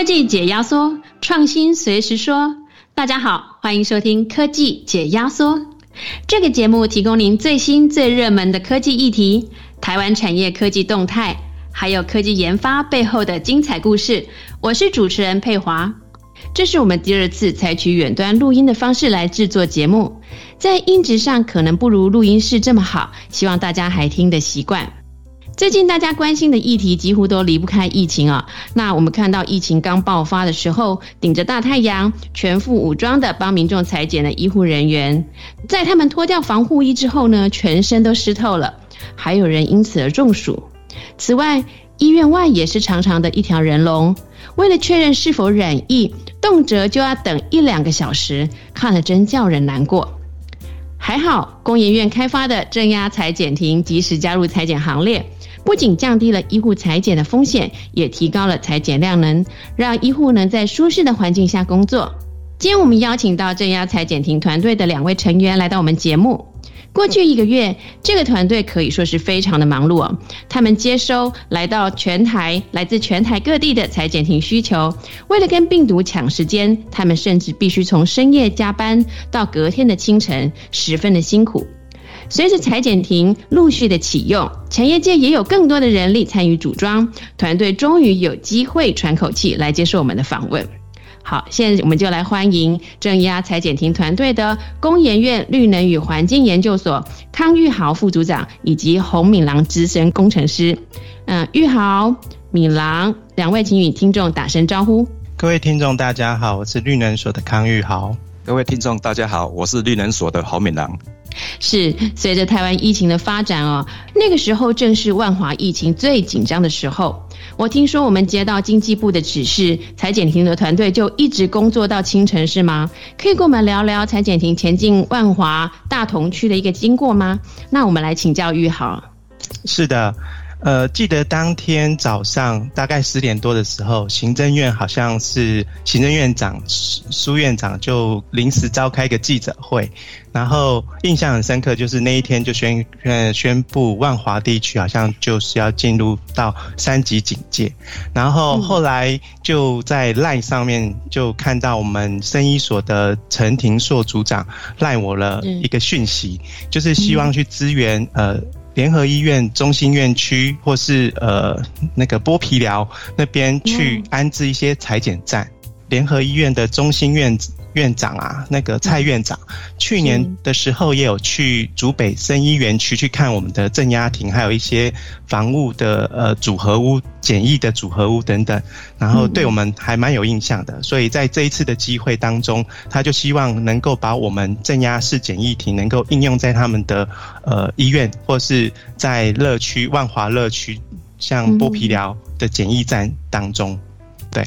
科技解压缩，创新随时说。大家好，欢迎收听科技解压缩。这个节目提供您最新最热门的科技议题、台湾产业科技动态，还有科技研发背后的精彩故事。我是主持人佩华。这是我们第二次采取远端录音的方式来制作节目，在音质上可能不如录音室这么好，希望大家还听得习惯。最近大家关心的议题几乎都离不开疫情啊。那我们看到疫情刚爆发的时候，顶着大太阳、全副武装的帮民众裁剪的医护人员，在他们脱掉防护衣之后呢，全身都湿透了，还有人因此而中暑。此外，医院外也是长长的一条人龙，为了确认是否染疫，动辄就要等一两个小时，看了真叫人难过。还好，工研院开发的正压裁剪亭及时加入裁剪行列。不仅降低了医护裁剪的风险，也提高了裁剪量能，让医护能在舒适的环境下工作。今天我们邀请到正压裁剪庭团队的两位成员来到我们节目。过去一个月，这个团队可以说是非常的忙碌哦。他们接收来到全台来自全台各地的裁剪庭需求，为了跟病毒抢时间，他们甚至必须从深夜加班到隔天的清晨，十分的辛苦。随着裁剪亭陆续的启用，产业界也有更多的人力参与组装，团队终于有机会喘口气来接受我们的访问。好，现在我们就来欢迎正压裁剪亭团队的工研院绿能与环境研究所康玉豪副组长以及洪敏郎资深工程师。嗯，玉豪、敏郎两位，请与听众打声招呼。各位听众，大家好，我是绿能所的康玉豪。各位听众，大家好，我是绿能所的洪敏郎。是随着台湾疫情的发展哦，那个时候正是万华疫情最紧张的时候。我听说我们接到经济部的指示，裁剪庭的团队就一直工作到清晨，是吗？可以跟我们聊聊裁剪庭前进万华大同区的一个经过吗？那我们来请教玉豪。是的。呃，记得当天早上大概十点多的时候，行政院好像是行政院长苏院长就临时召开一个记者会，然后印象很深刻，就是那一天就宣呃宣布万华地区好像就是要进入到三级警戒，然后后来就在赖上面就看到我们生医所的陈廷硕组长赖我了一个讯息，就是希望去支援呃。联合医院中心院区，或是呃那个剥皮寮那边去安置一些裁剪站。联合医院的中心院院长啊，那个蔡院长，去年的时候也有去竹北生医园区去看我们的镇压亭，还有一些房屋的呃组合屋、简易的组合屋等等，然后对我们还蛮有印象的。所以在这一次的机会当中，他就希望能够把我们镇压式简易亭能够应用在他们的呃医院，或是在乐区万华乐区，像剥皮寮的简易站当中。对，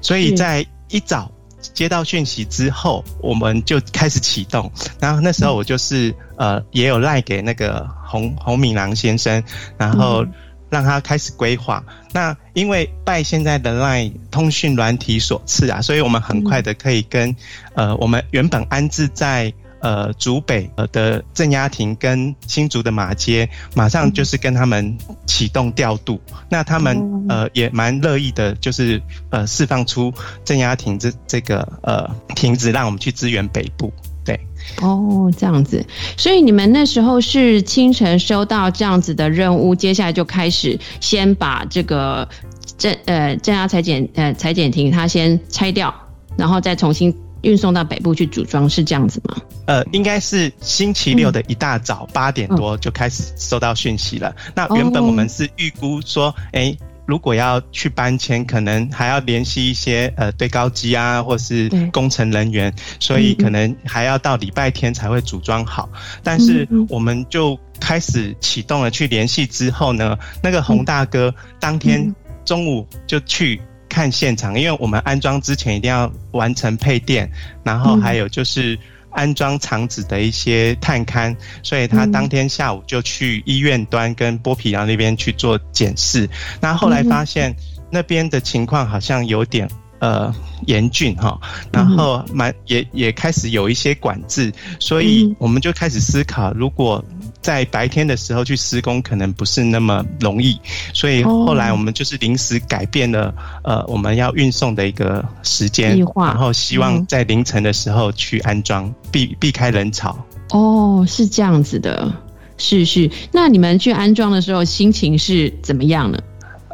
所以在一早接到讯息之后，我们就开始启动。然后那时候我就是呃，也有赖给那个洪洪敏郎先生，然后让他开始规划。那因为拜现在的赖通讯软体所赐啊，所以我们很快的可以跟呃，我们原本安置在。呃，竹北呃的镇压亭跟新竹的马街，马上就是跟他们启动调度。那他们呃也蛮乐意的，就是呃释放出镇压亭这这个呃亭子，让我们去支援北部。对，哦，这样子。所以你们那时候是清晨收到这样子的任务，接下来就开始先把这个镇呃镇压裁剪呃裁剪亭它先拆掉，然后再重新。运送到北部去组装是这样子吗？呃，应该是星期六的一大早八点多就开始收到讯息了。那原本我们是预估说，哎，如果要去搬迁，可能还要联系一些呃堆高机啊，或是工程人员，所以可能还要到礼拜天才会组装好。但是我们就开始启动了去联系之后呢，那个洪大哥当天中午就去。看现场，因为我们安装之前一定要完成配电，然后还有就是安装厂址的一些探勘，所以他当天下午就去医院端跟剥皮寮那边去做检视。那后来发现那边的情况好像有点呃严峻哈，然后蛮也也开始有一些管制，所以我们就开始思考，如果在白天的时候去施工可能不是那么容易，所以后来我们就是临时改变了呃我们要运送的一个时间，然后希望在凌晨的时候去安装，避避开人潮。哦，是这样子的，是是。那你们去安装的时候心情是怎么样呢？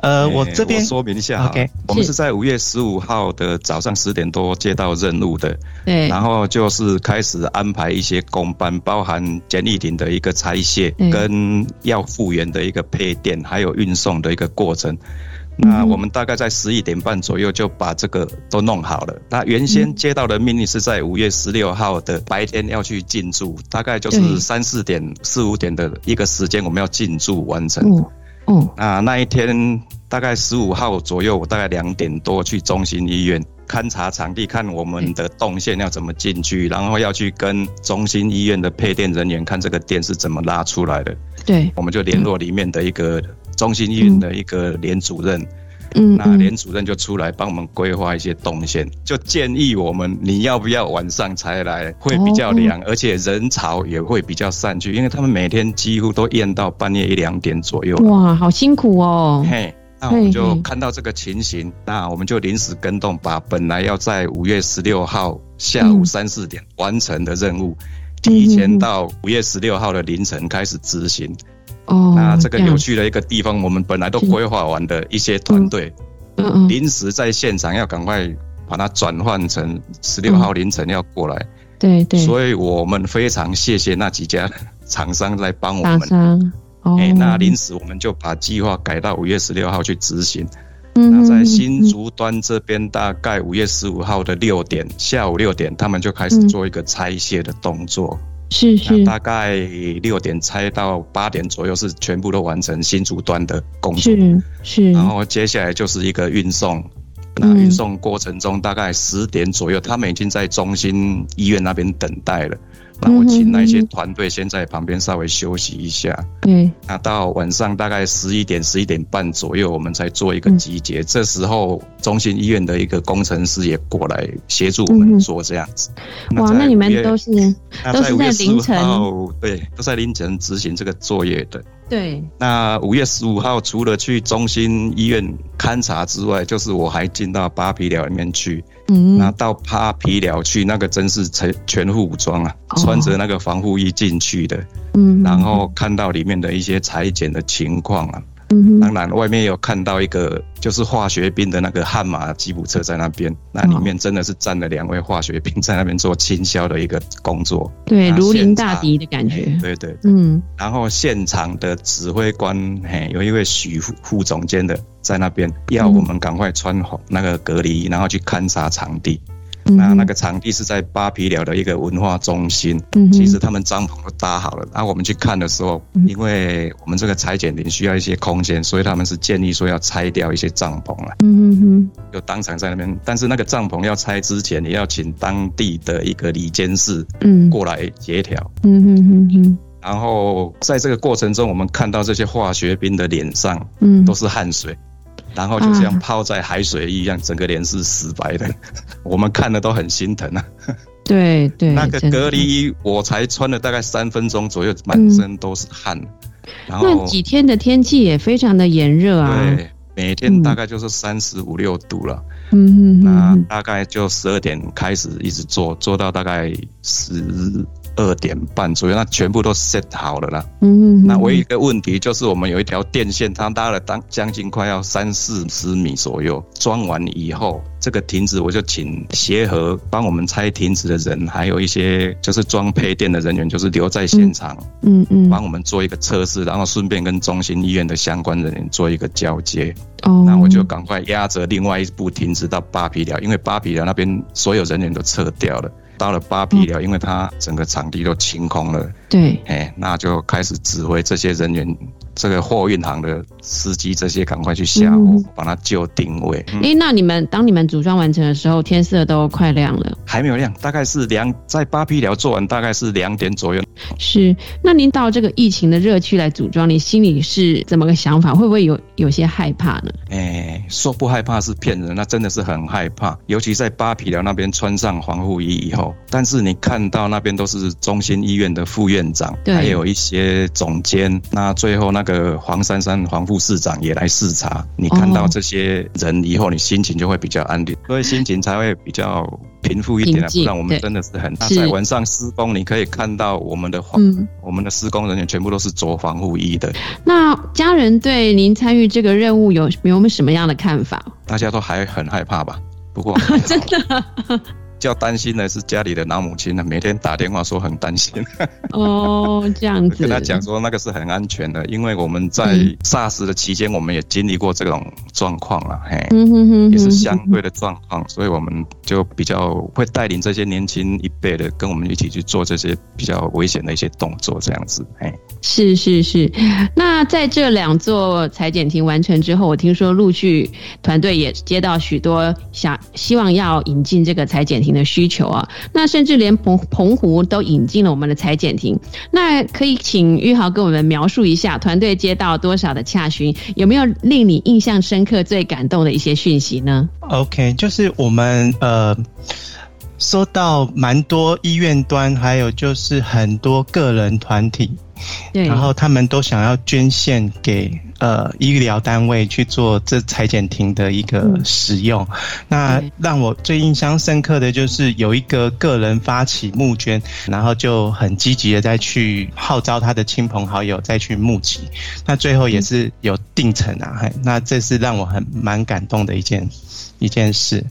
呃，我这边说明一下，OK，我们是在五月十五号的早上十点多接到任务的，对，然后就是开始安排一些工班，包含简易艇的一个拆卸，跟要复原的一个配电，还有运送的一个过程。那我们大概在十一点半左右就把这个都弄好了。那原先接到的命令是在五月十六号的白天要去进驻，大概就是三四点、四五点的一个时间，我们要进驻完成。嗯，那那一天大概十五号左右，我大概两点多去中心医院勘察场地，看我们的动线要怎么进去，然后要去跟中心医院的配电人员看这个电是怎么拉出来的。对，我们就联络里面的一个中心医院的一个连主任。嗯，那连主任就出来帮我们规划一些动线，就建议我们你要不要晚上才来，会比较凉，而且人潮也会比较散去，因为他们每天几乎都验到半夜一两点左右。哇，好辛苦哦。嘿，那我们就看到这个情形，那我们就临时跟动，把本来要在五月十六号下午三四点完成的任务，提前到五月十六号的凌晨开始执行。哦，那这个有趣的一个地方，我们本来都规划完的一些团队，嗯嗯，临时在现场要赶快把它转换成十六号凌晨要过来，对对，所以我们非常谢谢那几家厂商来帮我们，哎，那临时我们就把计划改到五月十六号去执行，那在新竹端这边大概五月十五号的六点，下午六点，他们就开始做一个拆卸的动作。是。是，大概六点拆到八点左右是全部都完成新竹端的工作，是是，然后接下来就是一个运送，那运送过程中大概十点左右，他们已经在中心医院那边等待了。那我请那些团队先在旁边稍微休息一下。对。那到晚上大概十一点、十一点半左右，我们才做一个集结。这时候，中心医院的一个工程师也过来协助我们做这样子。哇，那你们都是都是在凌晨？对，都在凌晨执行这个作业的。对。那五月十五号，除了去中心医院勘察之外，就是我还进到八皮寮里面去。嗯，那到扒皮寮去，那个真是全全副武装啊，穿着那个防护衣进去的。嗯，然后看到里面的一些裁剪的情况啊。嗯，当然外面有看到一个就是化学兵的那个悍马吉普车在那边，那里面真的是站了两位化学兵在那边做清消的一个工作。对，如临大敌的感觉。对对，嗯。然后现场的指挥官，嘿，有一位许副副总监的在那边，要我们赶快穿好那个隔离衣，然后去勘察场地。那那个场地是在巴皮寮的一个文化中心，其实他们帐篷都搭好了。然后我们去看的时候，因为我们这个裁剪林需要一些空间，所以他们是建议说要拆掉一些帐篷了。嗯嗯嗯，就当场在那边，但是那个帐篷要拆之前，也要请当地的一个里监事嗯过来协调。嗯嗯嗯嗯。然后在这个过程中，我们看到这些化学兵的脸上嗯都是汗水。然后就像泡在海水一样，整个脸是死白的，我们看了都很心疼啊。对对，那个隔离衣我才穿了大概三分钟左右，满身都是汗。然后那几天的天气也非常的炎热啊。对，每天大概就是三十五六度了。嗯嗯。那大概就十二点开始一直做，做到大概十。二点半左右，那全部都 set 好了啦。嗯，那唯一一个问题就是我们有一条电线，它拉了当将近快要三四十米左右。装完以后，这个亭子我就请协和帮我们拆亭子的人，还有一些就是装配电的人员，就是留在现场，嗯嗯，帮我们做一个测试，然后顺便跟中心医院的相关人员做一个交接。哦，那我就赶快压着另外一部亭子到八皮寮，因为八皮寮那边所有人员都撤掉了。到了八匹了，因为他整个场地都清空了，对，哎，那就开始指挥这些人员这个货运行的司机这些赶快去下货，把它就定位。哎，那你们当你们组装完成的时候，天色都快亮了？还没有亮，大概是两在八批寮做完，大概是两点左右。是，那您到这个疫情的热区来组装，你心里是怎么个想法？会不会有有些害怕呢？哎，说不害怕是骗人，那真的是很害怕。尤其在八皮寮那边穿上防护衣以后，但是你看到那边都是中心医院的副院长，还有一些总监。那最后那个黄珊珊黄副市长也来视察，你看到这些人以后，你心情就会比较安定，所以心情才会比较平复一点。不然我们真的是很大在晚上施工，你可以看到我们的防，我们的施工人员全部都是着防护衣的。那家人对您参与这个任务有有没有什么样的看法？大家都还很害怕吧？不过 真的。较担心的是家里的老母亲呢，每天打电话说很担心。哦，这样子。跟他讲说那个是很安全的，因为我们在 SARS 的期间，我们也经历过这种状况了，嘿，也是相对的状况，所以我们就比较会带领这些年轻一辈的跟我们一起去做这些比较危险的一些动作，这样子，嘿。是是是。那在这两座裁剪亭完成之后，我听说陆续团队也接到许多想希望要引进这个裁剪。的需求啊，那甚至连澎澎湖都引进了我们的裁剪亭。那可以请玉豪跟我们描述一下，团队接到多少的洽询，有没有令你印象深刻、最感动的一些讯息呢？OK，就是我们呃收到蛮多医院端，还有就是很多个人团体。然后他们都想要捐献给呃医疗单位去做这裁剪亭的一个使用。那让我最印象深刻的就是有一个个人发起募捐，然后就很积极的再去号召他的亲朋好友再去募集。那最后也是有定成啊，那这是让我很蛮感动的一件一件事。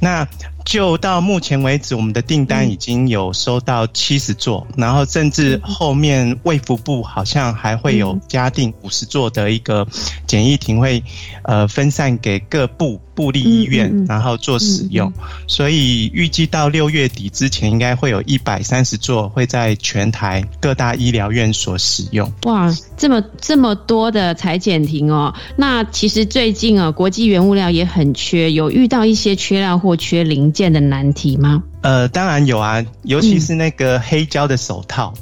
那。就到目前为止，我们的订单已经有收到七十座，然后甚至后面卫福部好像还会有加订五十座的一个简易亭，会呃分散给各部。部立医院，然后做使用，所以预计到六月底之前，应该会有一百三十座会在全台各大医疗院所使用。哇，这么这么多的裁剪亭哦！那其实最近啊，国际原物料也很缺，有遇到一些缺料或缺零件的难题吗？呃，当然有啊，尤其是那个黑胶的手套。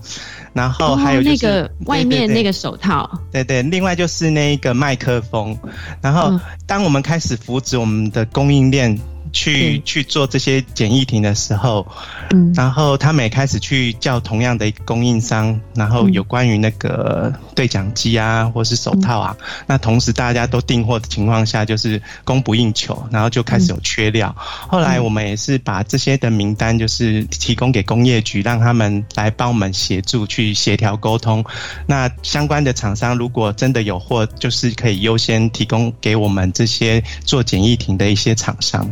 然后还有那个外面那个手套，对对，另外就是那个麦克风。然后当我们开始扶植我们的供应链。去去做这些简易亭的时候，嗯，然后他们也开始去叫同样的供应商，然后有关于那个对讲机啊，或是手套啊，那同时大家都订货的情况下，就是供不应求，然后就开始有缺料。后来我们也是把这些的名单，就是提供给工业局，让他们来帮我们协助去协调沟通。那相关的厂商如果真的有货，就是可以优先提供给我们这些做简易亭的一些厂商。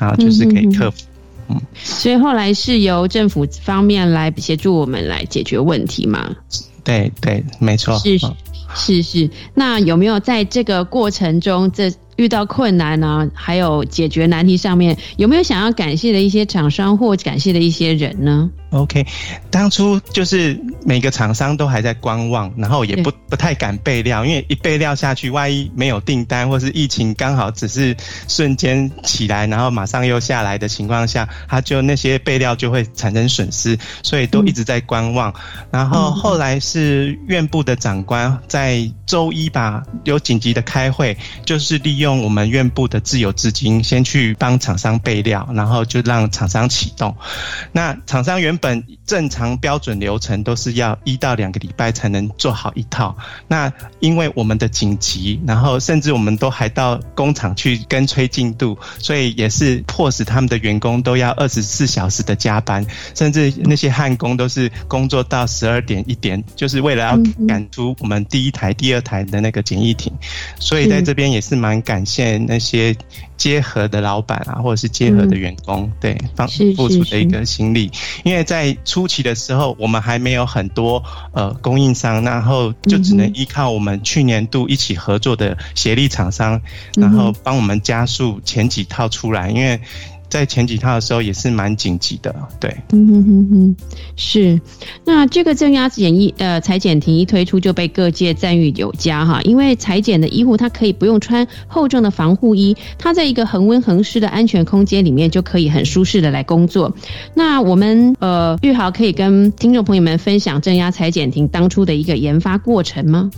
啊，就是可以克服，嗯，所以后来是由政府方面来协助我们来解决问题吗？对对，没错，是是是。那有没有在这个过程中，这遇到困难呢？还有解决难题上面，有没有想要感谢的一些厂商或感谢的一些人呢？OK，当初就是每个厂商都还在观望，然后也不不太敢备料，因为一备料下去，万一没有订单，或是疫情刚好只是瞬间起来，然后马上又下来的情况下，他就那些备料就会产生损失，所以都一直在观望。然后后来是院部的长官在周一吧，有紧急的开会，就是利用我们院部的自有资金，先去帮厂商备料，然后就让厂商启动。那厂商原本正常标准流程都是要一到两个礼拜才能做好一套，那因为我们的紧急，然后甚至我们都还到工厂去跟催进度，所以也是迫使他们的员工都要二十四小时的加班，甚至那些焊工都是工作到十二点一点，就是为了要赶出我们第一台、第二台的那个简易艇，所以在这边也是蛮感谢那些。结合的老板啊，或者是结合的员工，对，方付出的一个心力。因为在初期的时候，我们还没有很多呃供应商，然后就只能依靠我们去年度一起合作的协力厂商，然后帮我们加速前几套出来。因为在前几套的时候也是蛮紧急的，对。嗯哼哼哼，是。那这个正压检疫呃裁剪庭一推出就被各界赞誉有加哈，因为裁剪的医护他可以不用穿厚重的防护衣，他在一个恒温恒湿的安全空间里面就可以很舒适的来工作。那我们呃玉豪可以跟听众朋友们分享正压裁剪庭当初的一个研发过程吗？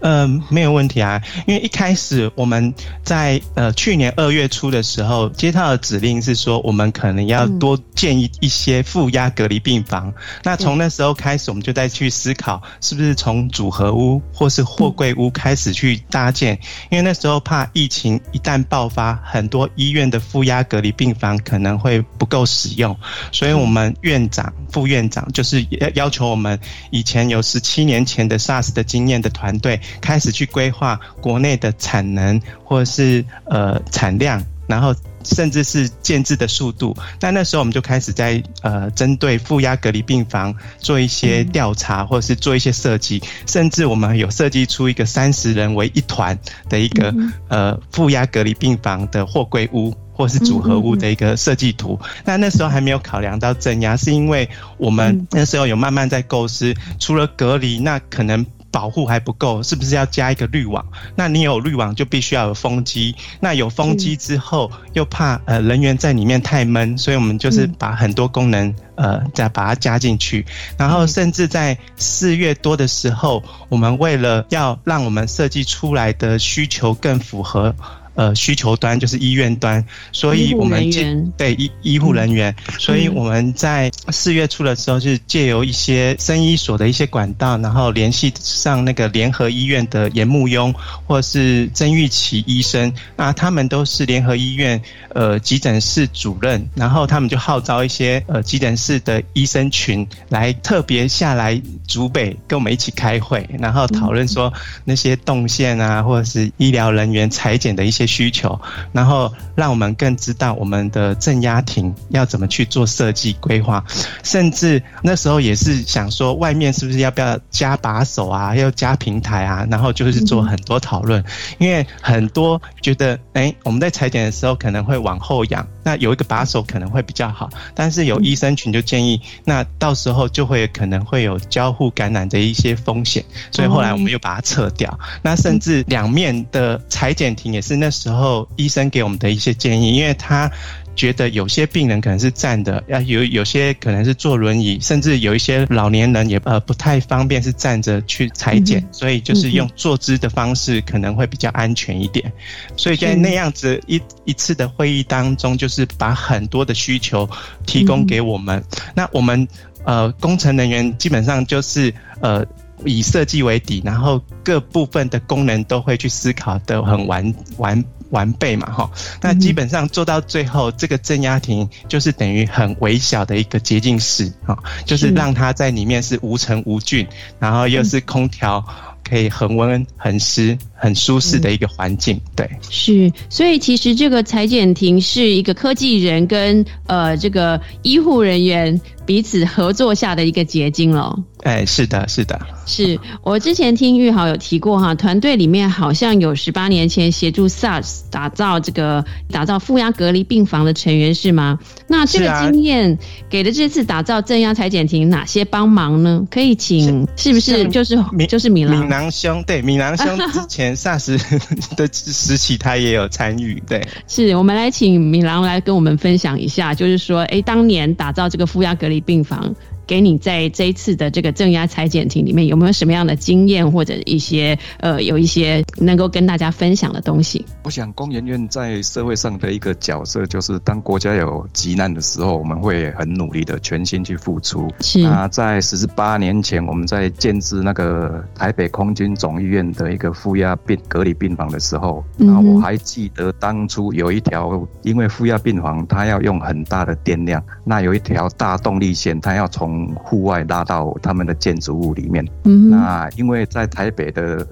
嗯，没有问题啊，因为一开始我们在呃去年二月初的时候接到的指令是说，我们可能要多建一一些负压隔离病房。那从那时候开始，我们就在去思考，是不是从组合屋或是货柜屋开始去搭建，因为那时候怕疫情一旦爆发，很多医院的负压隔离病房可能会不够使用，所以我们院长、副院长就是要要求我们以前有十七年前的 SARS 的经验的团队。开始去规划国内的产能，或者是呃产量，然后甚至是建制的速度。那那时候我们就开始在呃针对负压隔离病房做一些调查，或者是做一些设计，甚至我们有设计出一个三十人为一团的一个呃负压隔离病房的货柜屋，或是组合屋的一个设计图。那那时候还没有考量到镇压，是因为我们那时候有慢慢在构思，除了隔离，那可能。保护还不够，是不是要加一个滤网？那你有滤网就必须要有风机。那有风机之后，又怕呃人员在里面太闷，所以我们就是把很多功能呃再把它加进去。然后甚至在四月多的时候，我们为了要让我们设计出来的需求更符合。呃，需求端就是医院端，所以我们对医医护人员，所以我们在四月初的时候，是借由一些生医所的一些管道，然后联系上那个联合医院的严木庸或是曾玉琪医生，那他们都是联合医院呃急诊室主任，然后他们就号召一些呃急诊室的医生群来特别下来竹北跟我们一起开会，然后讨论说那些动线啊，或者是医疗人员裁剪的一些。需求，然后让我们更知道我们的镇压亭要怎么去做设计规划，甚至那时候也是想说，外面是不是要不要加把手啊，要加平台啊，然后就是做很多讨论，因为很多觉得，哎，我们在裁剪的时候可能会往后仰，那有一个把手可能会比较好，但是有医生群就建议，那到时候就会可能会有交互感染的一些风险，所以后来我们又把它撤掉，那甚至两面的裁剪亭也是那。时候医生给我们的一些建议，因为他觉得有些病人可能是站的，要有有些可能是坐轮椅，甚至有一些老年人也呃不太方便是站着去裁剪，所以就是用坐姿的方式可能会比较安全一点。所以在那样子一一次的会议当中，就是把很多的需求提供给我们。那我们呃工程人员基本上就是呃。以设计为底，然后各部分的功能都会去思考的很完完完备嘛，哈。那基本上做到最后，这个镇压亭就是等于很微小的一个洁净室，哈，就是让它在里面是无尘无菌，然后又是空调。可以恒温、恒湿、很舒适的一个环境，对，是。所以其实这个裁剪亭是一个科技人跟呃这个医护人员彼此合作下的一个结晶了。哎，是的，是的。是我之前听玉豪有提过哈，团队里面好像有十八年前协助 SARS 打造这个打造负压隔离病房的成员是吗？那这个经验给了这次打造正压裁剪亭哪些帮忙呢？可以请是不是就是就是米米郎兄？对，米郎兄 之前 SARS 的时期他也有参与。对，是我们来请米郎来跟我们分享一下，就是说，哎，当年打造这个负压隔离病房。给你在这一次的这个正压裁剪庭里面有没有什么样的经验或者一些呃有一些能够跟大家分享的东西？我想工研院在社会上的一个角色就是当国家有急难的时候，我们会很努力的全心去付出。是那在十八年前我们在建制那个台北空军总医院的一个负压病隔离病房的时候，那我还记得当初有一条因为负压病房它要用很大的电量，那有一条大动力线它要从从户外拉到他们的建筑物里面。嗯，那因为在台北的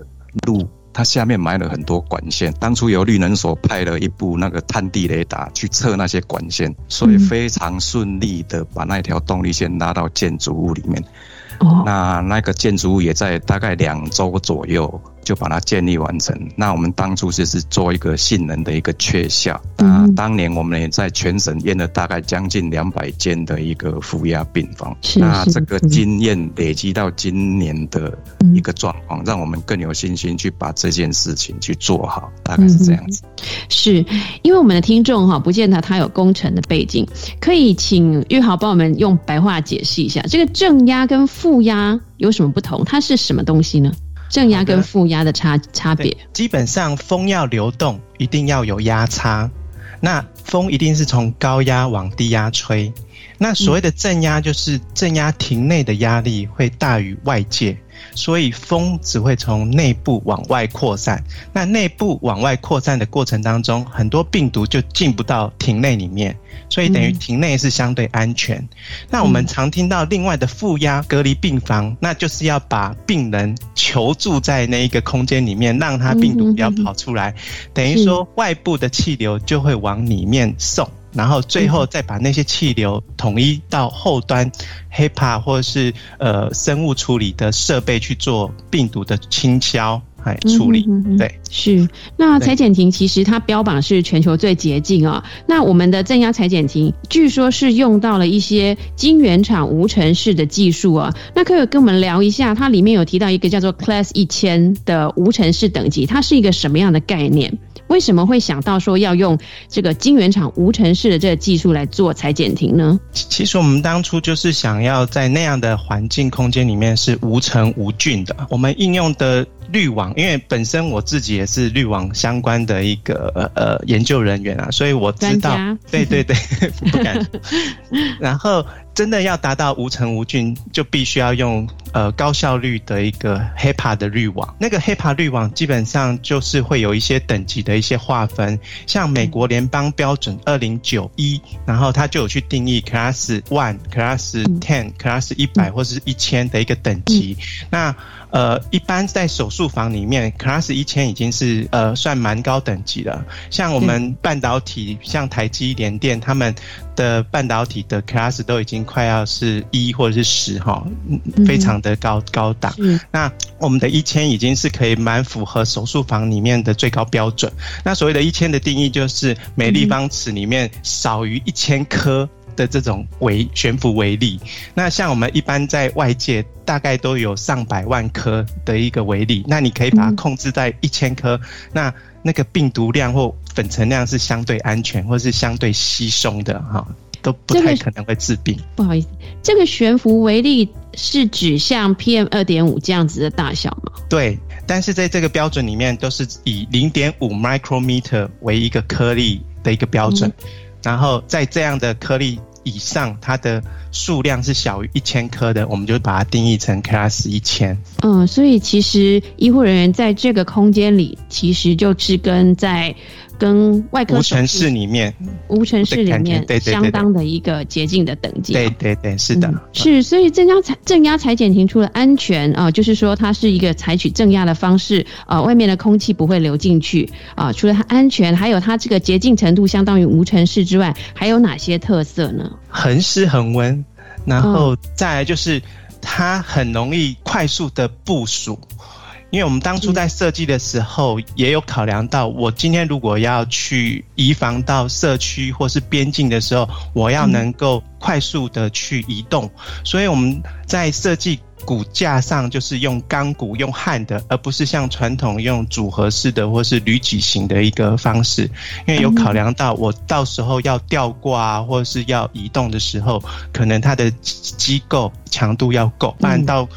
路，它下面埋了很多管线。当初由绿能所派了一部那个探地雷达去测那些管线，所以非常顺利的把那条动力线拉到建筑物里面。哦，那那个建筑物也在大概两周左右就把它建立完成。那我们当初就是做一个性能的一个确效。那当年我们也在全省验了大概将近两百间的一个负压病房。那这个经验累积到今年的一个状况，让我们更有信心去把这件事情去做好。大概是这样子。是因为我们的听众哈，不见得他有工程的背景，可以请玉豪帮我们用白话解释一下，这个正压跟负压有什么不同？它是什么东西呢？正压跟负压的差差别，基本上风要流动，一定要有压差。那风一定是从高压往低压吹。那所谓的正压，就是正压亭内的压力会大于外界。所以风只会从内部往外扩散，那内部往外扩散的过程当中，很多病毒就进不到庭内里面，所以等于庭内是相对安全。那我们常听到另外的负压隔离病房，那就是要把病人囚住在那一个空间里面，让他病毒不要跑出来，等于说外部的气流就会往里面送。然后最后再把那些气流统一到后端，HEPA 或者是呃生物处理的设备去做病毒的清消还处理。对，是。那裁剪亭其实它标榜是全球最洁净啊。那我们的正压裁剪亭据说是用到了一些晶圆厂无尘室的技术啊。那可以跟我们聊一下，它里面有提到一个叫做 Class 一千的无尘室等级，它是一个什么样的概念？为什么会想到说要用这个晶圆厂无尘室的这个技术来做裁剪亭呢？其实我们当初就是想要在那样的环境空间里面是无尘无菌的。我们应用的滤网，因为本身我自己也是滤网相关的一个呃研究人员啊，所以我知道，对对对，不敢。然后。真的要达到无尘无菌，就必须要用呃高效率的一个 HEPA 的滤网。那个 HEPA 滤网基本上就是会有一些等级的一些划分，像美国联邦标准二零九一，然后它就有去定义 Class One、Class Ten、Class 一百或是一千的一个等级。那呃，一般在手术房里面，Class 一千已经是呃算蛮高等级了。像我们半导体，像台积、联电他们。的半导体的 class 都已经快要是一或者是十哈，非常的高高档。那我们的一千已经是可以蛮符合手术房里面的最高标准。那所谓的一千的定义就是每立方尺里面少于一千颗的这种微悬浮微粒。那像我们一般在外界大概都有上百万颗的一个微粒，那你可以把它控制在一千颗。那那个病毒量或粉尘量是相对安全，或是相对稀松的哈，都不太可能会致病。不好意思，这个悬浮微粒是指像 PM 二点五这样子的大小吗？对，但是在这个标准里面都是以零点五 micrometer 为一个颗粒的一个标准，然后在这样的颗粒。以上它的数量是小于一千颗的，我们就把它定义成 Class 一千。嗯，所以其实医护人员在这个空间里，其实就是跟在。跟外科无尘室里面，无尘室里面相当的一个洁净的等级。对对对，是的，是。所以正压裁正压裁剪庭除了安全啊，就是说它是一个采取正压的方式啊，外面的空气不会流进去啊。除了它安全，还有它这个洁净程度相当于无尘室之外，还有哪些特色呢？恒湿恒温，然后再来就是它很容易快速的部署。因为我们当初在设计的时候，也有考量到，我今天如果要去移防到社区或是边境的时候，我要能够快速的去移动，所以我们在设计骨架上就是用钢骨、用焊的，而不是像传统用组合式的或是铝矩形的一个方式。因为有考量到，我到时候要吊挂啊或者是要移动的时候，可能它的机构强度要够，不然到。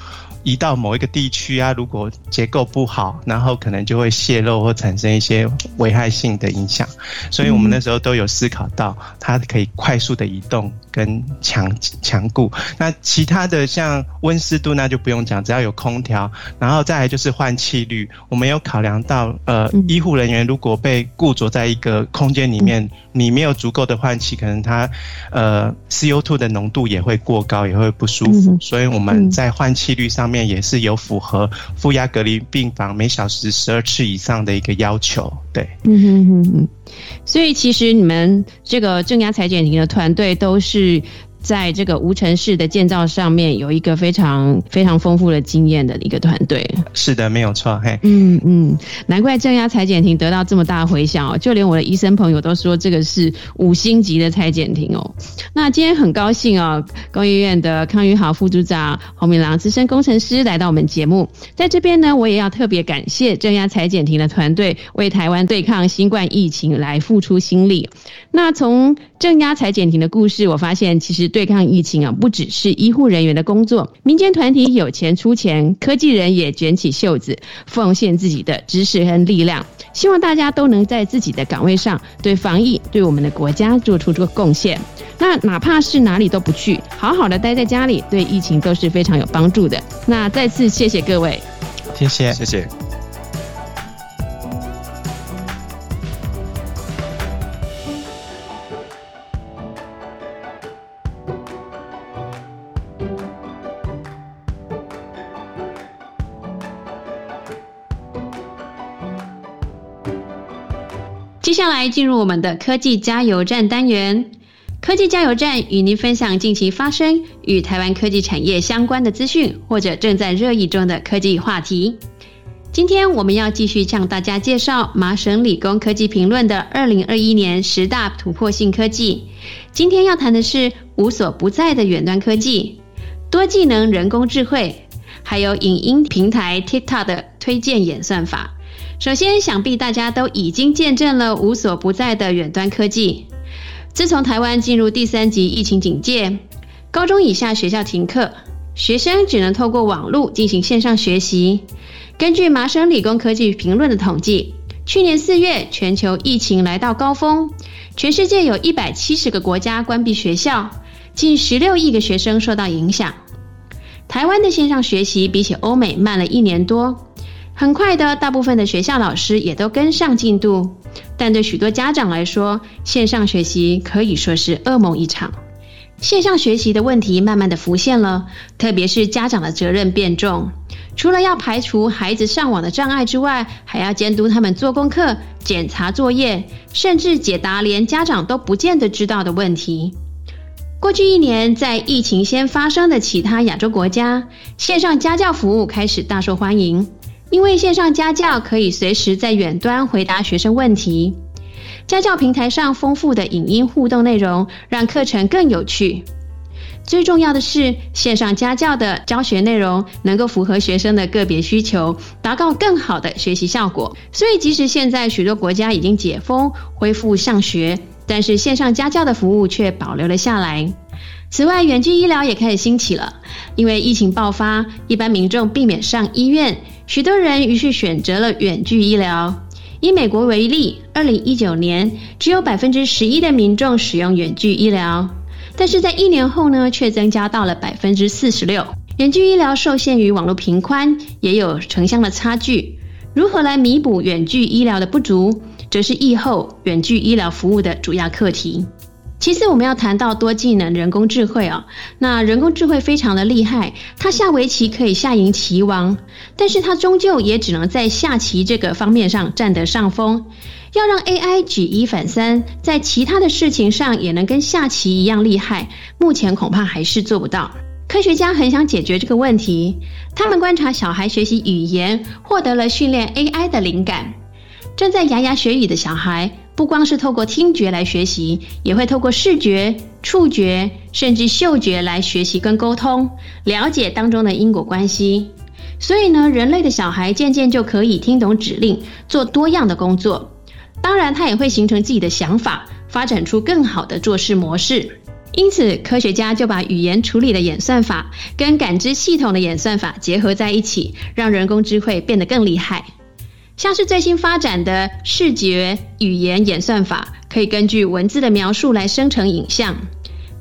移到某一个地区啊，如果结构不好，然后可能就会泄漏或产生一些危害性的影响。所以我们那时候都有思考到，它可以快速的移动跟强强固。那其他的像温湿度那就不用讲，只要有空调，然后再来就是换气率。我们有考量到，呃，医护人员如果被固着在一个空间里面，你没有足够的换气，可能他呃 CO2 的浓度也会过高，也会不舒服。所以我们在换气率上。面也是有符合负压隔离病房每小时十二次以上的一个要求，对，嗯哼哼哼，所以其实你们这个正压裁剪庭的团队都是在这个无尘室的建造上面有一个非常非常丰富的经验的一个团队。是的，没有错。嘿，嗯嗯，难怪正压裁剪庭得到这么大回响哦，就连我的医生朋友都说这个是五星级的裁剪庭哦。那今天很高兴哦，工业院的康宇豪副组长洪明郎资深工程师来到我们节目，在这边呢，我也要特别感谢正压裁剪庭的团队为台湾对抗新冠疫情来付出心力。那从正压裁剪庭的故事，我发现其实对抗疫情啊，不只是医护人员的工作，民间团体有钱出钱，科技人也卷起袖子，奉献自己的知识和力量。希望大家都能在自己的岗位上，对防疫、对我们的国家做出这个贡献。那哪怕是哪里都不去，好好的待在家里，对疫情都是非常有帮助的。那再次谢谢各位，谢谢，谢谢。进入我们的科技加油站单元。科技加油站与您分享近期发生与台湾科技产业相关的资讯，或者正在热议中的科技话题。今天我们要继续向大家介绍麻省理工科技评论的二零二一年十大突破性科技。今天要谈的是无所不在的远端科技、多技能人工智慧，还有影音平台 TikTok 的推荐演算法。首先，想必大家都已经见证了无所不在的远端科技。自从台湾进入第三级疫情警戒，高中以下学校停课，学生只能透过网络进行线上学习。根据麻省理工科技评论的统计，去年四月全球疫情来到高峰，全世界有一百七十个国家关闭学校，近十六亿个学生受到影响。台湾的线上学习比起欧美慢了一年多。很快的，大部分的学校老师也都跟上进度，但对许多家长来说，线上学习可以说是噩梦一场。线上学习的问题慢慢的浮现了，特别是家长的责任变重，除了要排除孩子上网的障碍之外，还要监督他们做功课、检查作业，甚至解答连家长都不见得知道的问题。过去一年，在疫情先发生的其他亚洲国家，线上家教服务开始大受欢迎。因为线上家教可以随时在远端回答学生问题，家教平台上丰富的影音互动内容让课程更有趣。最重要的是，线上家教的教学内容能够符合学生的个别需求，达到更好的学习效果。所以，即使现在许多国家已经解封恢复上学，但是线上家教的服务却保留了下来。此外，远距医疗也开始兴起了，因为疫情爆发，一般民众避免上医院。许多人于是选择了远距医疗。以美国为例，二零一九年只有百分之十一的民众使用远距医疗，但是在一年后呢，却增加到了百分之四十六。远距医疗受限于网络频宽，也有城乡的差距。如何来弥补远距医疗的不足，则是疫后远距医疗服务的主要课题。其次，我们要谈到多技能人工智慧哦。那人工智慧非常的厉害，它下围棋可以下赢棋王，但是它终究也只能在下棋这个方面上占得上风。要让 AI 举一反三，在其他的事情上也能跟下棋一样厉害，目前恐怕还是做不到。科学家很想解决这个问题，他们观察小孩学习语言，获得了训练 AI 的灵感。正在牙牙学语的小孩。不光是透过听觉来学习，也会透过视觉、触觉，甚至嗅觉来学习跟沟通，了解当中的因果关系。所以呢，人类的小孩渐渐就可以听懂指令，做多样的工作。当然，他也会形成自己的想法，发展出更好的做事模式。因此，科学家就把语言处理的演算法跟感知系统的演算法结合在一起，让人工智慧变得更厉害。像是最新发展的视觉语言演算法，可以根据文字的描述来生成影像。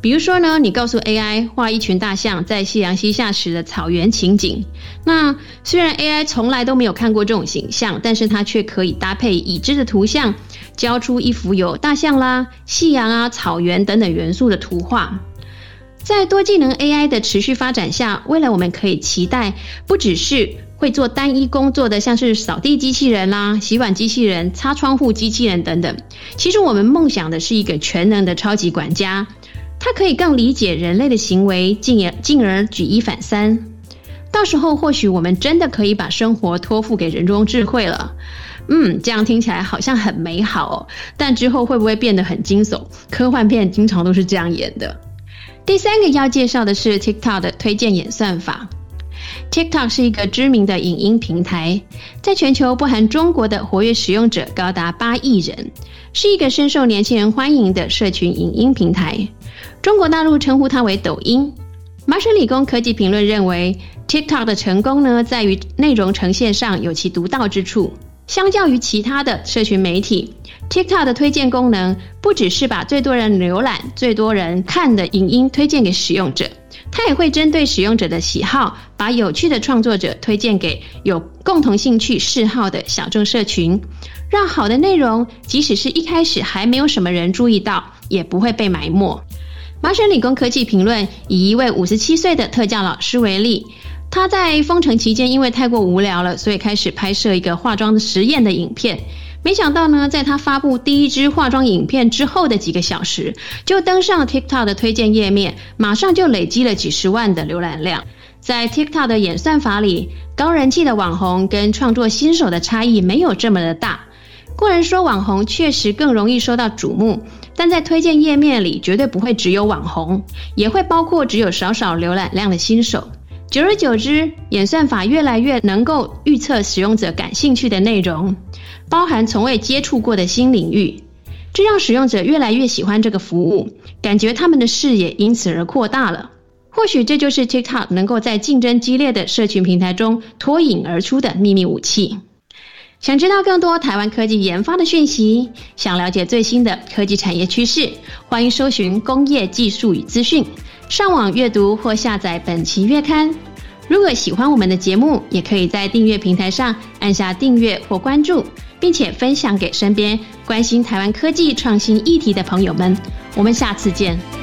比如说呢，你告诉 AI 画一群大象在夕阳西下时的草原情景，那虽然 AI 从来都没有看过这种形象，但是它却可以搭配已知的图像，交出一幅有大象啦、夕阳啊、草原等等元素的图画。在多技能 AI 的持续发展下，未来我们可以期待不只是。会做单一工作的，像是扫地机器人啦、洗碗机器人、擦窗户机器人等等。其实我们梦想的是一个全能的超级管家，它可以更理解人类的行为，进而进而举一反三。到时候或许我们真的可以把生活托付给人工智慧了。嗯，这样听起来好像很美好哦，但之后会不会变得很惊悚？科幻片经常都是这样演的。第三个要介绍的是 TikTok 的推荐演算法。TikTok 是一个知名的影音平台，在全球不含中国的活跃使用者高达八亿人，是一个深受年轻人欢迎的社群影音平台。中国大陆称呼它为抖音。麻省理工科技评论认为，TikTok 的成功呢，在于内容呈现上有其独到之处。相较于其他的社群媒体，TikTok 的推荐功能不只是把最多人浏览、最多人看的影音推荐给使用者，它也会针对使用者的喜好，把有趣的创作者推荐给有共同兴趣嗜好的小众社群，让好的内容即使是一开始还没有什么人注意到，也不会被埋没。麻省理工科技评论以一位五十七岁的特教老师为例。他在封城期间，因为太过无聊了，所以开始拍摄一个化妆的实验的影片。没想到呢，在他发布第一支化妆影片之后的几个小时，就登上 TikTok 的推荐页面，马上就累积了几十万的浏览量。在 TikTok 的演算法里，高人气的网红跟创作新手的差异没有这么的大。固然说网红确实更容易受到瞩目，但在推荐页面里绝对不会只有网红，也会包括只有少少浏览量的新手。久而久之，演算法越来越能够预测使用者感兴趣的内容，包含从未接触过的新领域，这让使用者越来越喜欢这个服务，感觉他们的视野因此而扩大了。或许这就是 TikTok 能够在竞争激烈的社群平台中脱颖而出的秘密武器。想知道更多台湾科技研发的讯息，想了解最新的科技产业趋势，欢迎搜寻工业技术与资讯。上网阅读或下载本期月刊。如果喜欢我们的节目，也可以在订阅平台上按下订阅或关注，并且分享给身边关心台湾科技创新议题的朋友们。我们下次见。